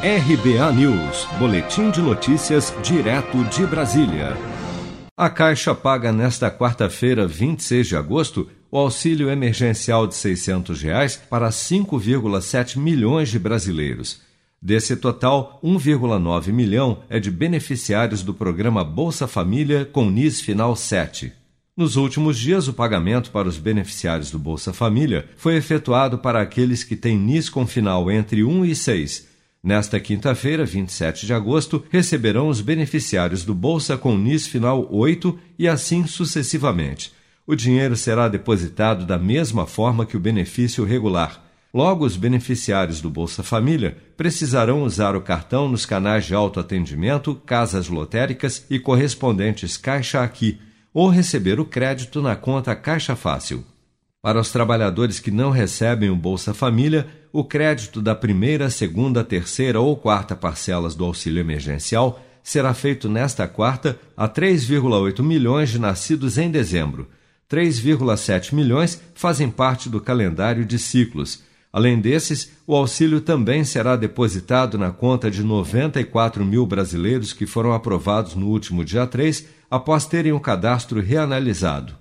RBA News, Boletim de Notícias, direto de Brasília. A Caixa paga nesta quarta-feira, 26 de agosto, o auxílio emergencial de 600 reais para 5,7 milhões de brasileiros. Desse total, 1,9 milhão é de beneficiários do programa Bolsa Família com NIS final 7. Nos últimos dias, o pagamento para os beneficiários do Bolsa Família foi efetuado para aqueles que têm NIS com final entre 1 e 6 Nesta quinta-feira, 27 de agosto, receberão os beneficiários do Bolsa com NIS final 8 e assim sucessivamente. O dinheiro será depositado da mesma forma que o benefício regular. Logo, os beneficiários do Bolsa Família precisarão usar o cartão nos canais de autoatendimento, casas lotéricas e correspondentes Caixa Aqui, ou receber o crédito na conta Caixa Fácil. Para os trabalhadores que não recebem o Bolsa Família, o crédito da primeira, segunda, terceira ou quarta parcelas do auxílio emergencial será feito nesta quarta a 3,8 milhões de nascidos em dezembro. 3,7 milhões fazem parte do calendário de ciclos. Além desses, o auxílio também será depositado na conta de 94 mil brasileiros que foram aprovados no último dia 3 após terem o cadastro reanalisado.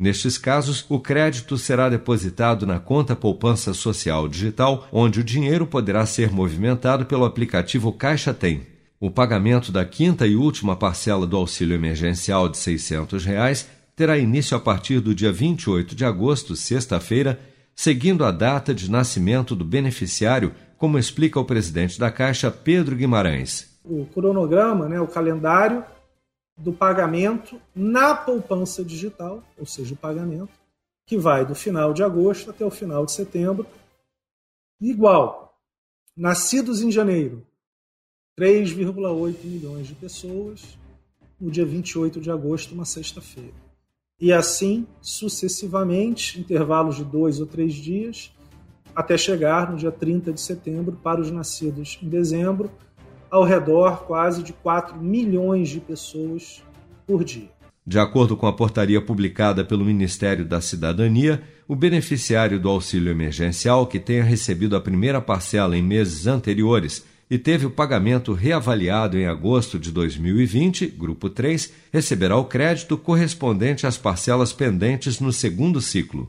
Nestes casos, o crédito será depositado na conta poupança social digital, onde o dinheiro poderá ser movimentado pelo aplicativo Caixa Tem. O pagamento da quinta e última parcela do auxílio emergencial de 600 reais terá início a partir do dia 28 de agosto, sexta-feira, seguindo a data de nascimento do beneficiário, como explica o presidente da Caixa, Pedro Guimarães. O cronograma, né, o calendário do pagamento na poupança digital, ou seja, o pagamento, que vai do final de agosto até o final de setembro. Igual, nascidos em janeiro, 3,8 milhões de pessoas, no dia 28 de agosto, uma sexta-feira. E assim sucessivamente, intervalos de dois ou três dias, até chegar no dia 30 de setembro para os nascidos em dezembro, ao redor quase de 4 milhões de pessoas por dia. De acordo com a portaria publicada pelo Ministério da Cidadania, o beneficiário do auxílio emergencial que tenha recebido a primeira parcela em meses anteriores e teve o pagamento reavaliado em agosto de 2020, grupo 3, receberá o crédito correspondente às parcelas pendentes no segundo ciclo.